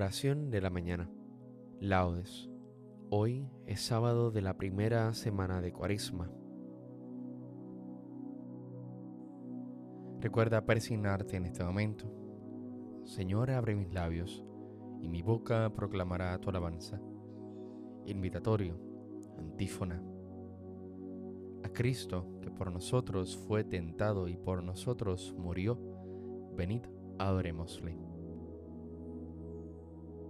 Oración de la mañana. Laudes. Hoy es sábado de la primera semana de Cuaresma. Recuerda persignarte en este momento. Señor, abre mis labios y mi boca proclamará tu alabanza. Invitatorio, antífona. A Cristo, que por nosotros fue tentado y por nosotros murió, venid, adorémosle.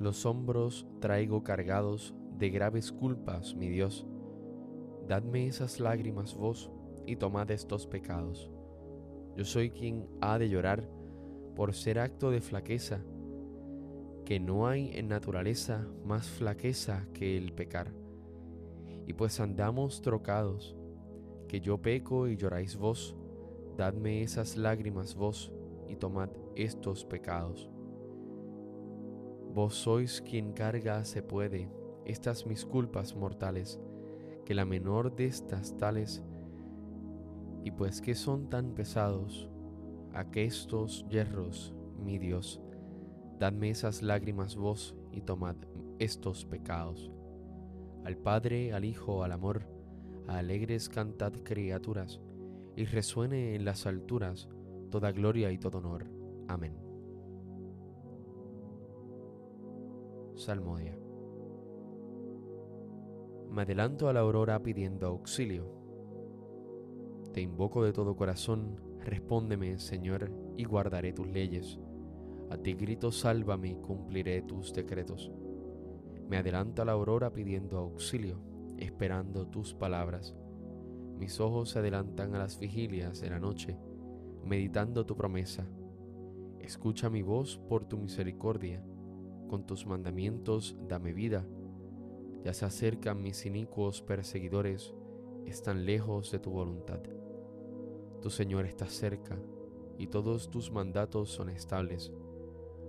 Los hombros traigo cargados de graves culpas, mi Dios. Dadme esas lágrimas vos y tomad estos pecados. Yo soy quien ha de llorar por ser acto de flaqueza, que no hay en naturaleza más flaqueza que el pecar. Y pues andamos trocados, que yo peco y lloráis vos, dadme esas lágrimas vos y tomad estos pecados. Vos sois quien carga se puede estas mis culpas mortales, que la menor de estas tales, y pues que son tan pesados aquestos hierros, mi Dios, dadme esas lágrimas vos y tomad estos pecados. Al Padre, al Hijo, al amor, alegres cantad criaturas, y resuene en las alturas toda gloria y todo honor. Amén. Salmodia. Me adelanto a la aurora pidiendo auxilio. Te invoco de todo corazón, respóndeme, Señor, y guardaré tus leyes. A ti grito, sálvame y cumpliré tus decretos. Me adelanto a la aurora pidiendo auxilio, esperando tus palabras. Mis ojos se adelantan a las vigilias de la noche, meditando tu promesa. Escucha mi voz por tu misericordia con tus mandamientos dame vida. Ya se acercan mis inicuos perseguidores, están lejos de tu voluntad. Tu Señor está cerca y todos tus mandatos son estables.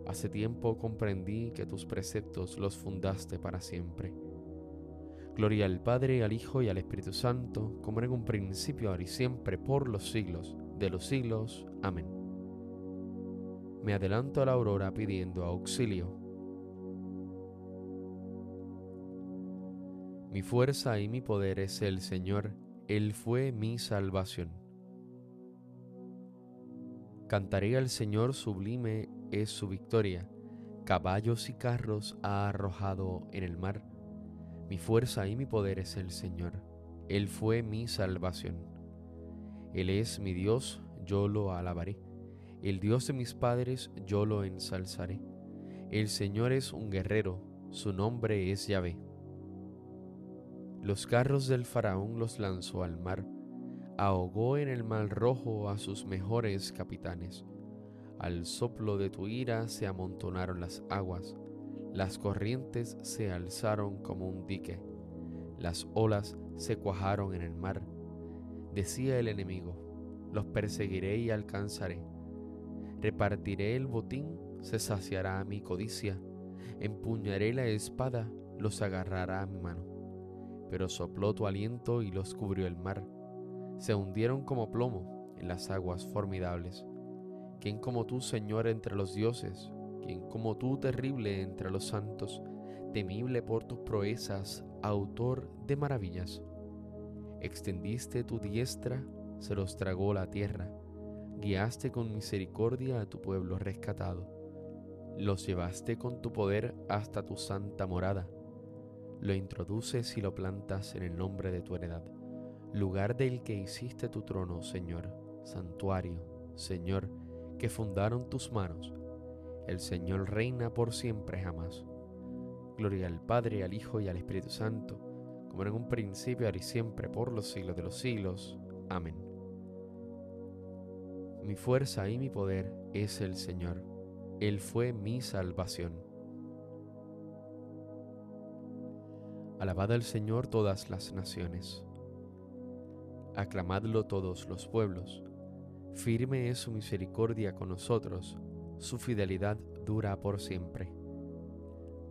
Hace tiempo comprendí que tus preceptos los fundaste para siempre. Gloria al Padre, al Hijo y al Espíritu Santo, como en un principio, ahora y siempre, por los siglos de los siglos. Amén. Me adelanto a la aurora pidiendo auxilio Mi fuerza y mi poder es el Señor, Él fue mi salvación. Cantaré al Señor sublime es su victoria, caballos y carros ha arrojado en el mar. Mi fuerza y mi poder es el Señor, Él fue mi salvación. Él es mi Dios, yo lo alabaré. El Dios de mis padres, yo lo ensalzaré. El Señor es un guerrero, su nombre es Yahvé. Los carros del faraón los lanzó al mar, ahogó en el mar rojo a sus mejores capitanes. Al soplo de tu ira se amontonaron las aguas, las corrientes se alzaron como un dique, las olas se cuajaron en el mar. Decía el enemigo, los perseguiré y alcanzaré. Repartiré el botín, se saciará mi codicia. Empuñaré la espada, los agarrará a mi mano. Pero sopló tu aliento y los cubrió el mar. Se hundieron como plomo en las aguas formidables. ¿Quién como tú, Señor, entre los dioses? ¿Quién como tú, terrible entre los santos? Temible por tus proezas, autor de maravillas. Extendiste tu diestra, se los tragó la tierra. Guiaste con misericordia a tu pueblo rescatado. Los llevaste con tu poder hasta tu santa morada. Lo introduces y lo plantas en el nombre de tu heredad, lugar del que hiciste tu trono, Señor, santuario, Señor, que fundaron tus manos. El Señor reina por siempre jamás. Gloria al Padre, al Hijo y al Espíritu Santo, como en un principio, ahora y siempre, por los siglos de los siglos. Amén. Mi fuerza y mi poder es el Señor. Él fue mi salvación. Alabad al Señor todas las naciones. Aclamadlo todos los pueblos. Firme es su misericordia con nosotros, su fidelidad dura por siempre.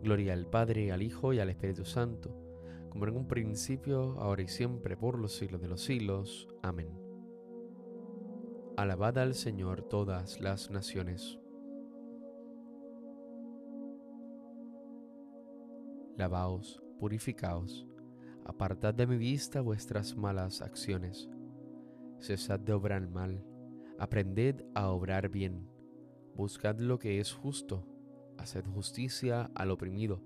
Gloria al Padre, al Hijo y al Espíritu Santo, como en un principio, ahora y siempre, por los siglos de los siglos. Amén. Alabad al Señor todas las naciones. Lavaos, purificaos, apartad de mi vista vuestras malas acciones. Cesad de obrar mal, aprended a obrar bien, buscad lo que es justo haced justicia al oprimido,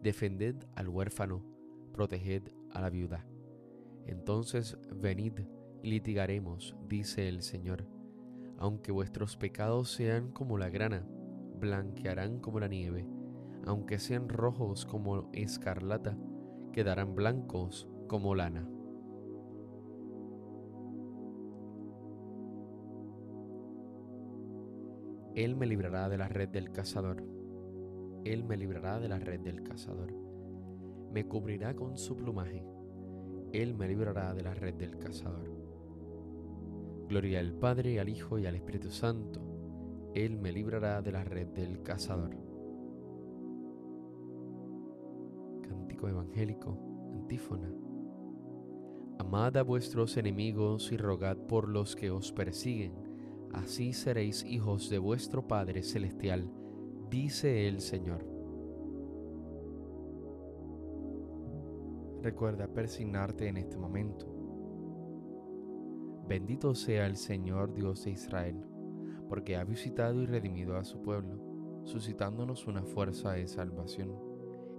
defended al huérfano, proteged a la viuda. Entonces venid y litigaremos, dice el Señor. Aunque vuestros pecados sean como la grana, blanquearán como la nieve. Aunque sean rojos como escarlata, quedarán blancos como lana. Él me librará de la red del cazador él me librará de la red del cazador. Me cubrirá con su plumaje. Él me librará de la red del cazador. Gloria al Padre, al Hijo y al Espíritu Santo. Él me librará de la red del cazador. Evangélico, antífona. Amad a vuestros enemigos y rogad por los que os persiguen, así seréis hijos de vuestro Padre Celestial dice el Señor. Recuerda persignarte en este momento. Bendito sea el Señor Dios de Israel, porque ha visitado y redimido a su pueblo, suscitándonos una fuerza de salvación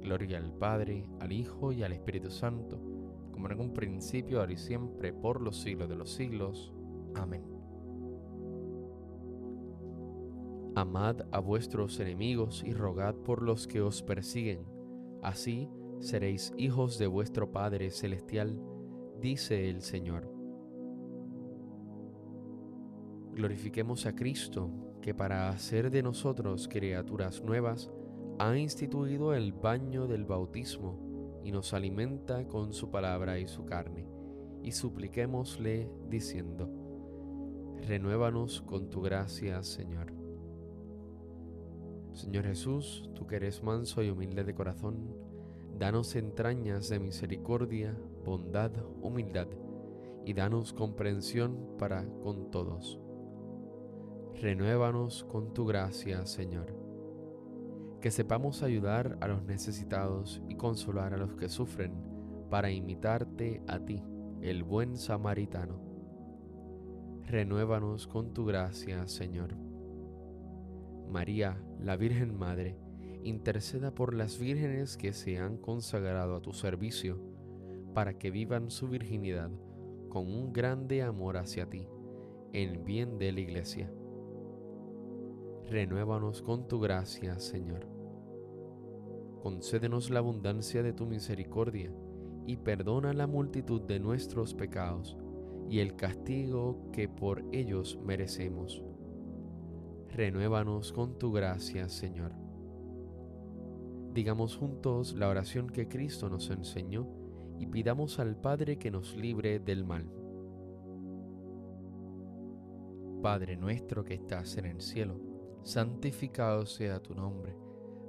Gloria al Padre, al Hijo y al Espíritu Santo, como en un principio, ahora y siempre, por los siglos de los siglos. Amén. Amad a vuestros enemigos y rogad por los que os persiguen. Así seréis hijos de vuestro Padre Celestial, dice el Señor. Glorifiquemos a Cristo, que para hacer de nosotros criaturas nuevas, ha instituido el baño del bautismo y nos alimenta con su palabra y su carne. Y supliquémosle diciendo, renuévanos con tu gracia, Señor. Señor Jesús, tú que eres manso y humilde de corazón, danos entrañas de misericordia, bondad, humildad, y danos comprensión para con todos. Renuévanos con tu gracia, Señor. Que sepamos ayudar a los necesitados y consolar a los que sufren para imitarte a ti, el buen samaritano. Renuévanos con tu gracia, Señor. María, la Virgen Madre, interceda por las vírgenes que se han consagrado a tu servicio, para que vivan su virginidad con un grande amor hacia ti, en bien de la Iglesia. Renuévanos con tu gracia, Señor. Concédenos la abundancia de tu misericordia y perdona la multitud de nuestros pecados y el castigo que por ellos merecemos. Renuévanos con tu gracia, Señor. Digamos juntos la oración que Cristo nos enseñó y pidamos al Padre que nos libre del mal. Padre nuestro que estás en el cielo, santificado sea tu nombre,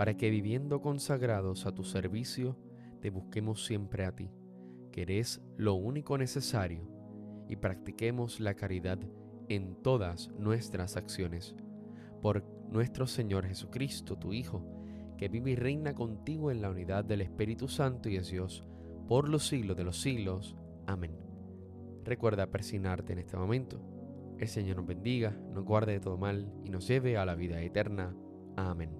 para que viviendo consagrados a tu servicio, te busquemos siempre a ti, que eres lo único necesario, y practiquemos la caridad en todas nuestras acciones. Por nuestro Señor Jesucristo, tu Hijo, que vive y reina contigo en la unidad del Espíritu Santo y es Dios, por los siglos de los siglos. Amén. Recuerda persignarte en este momento el Señor nos bendiga, nos guarde de todo mal y nos lleve a la vida eterna. Amén.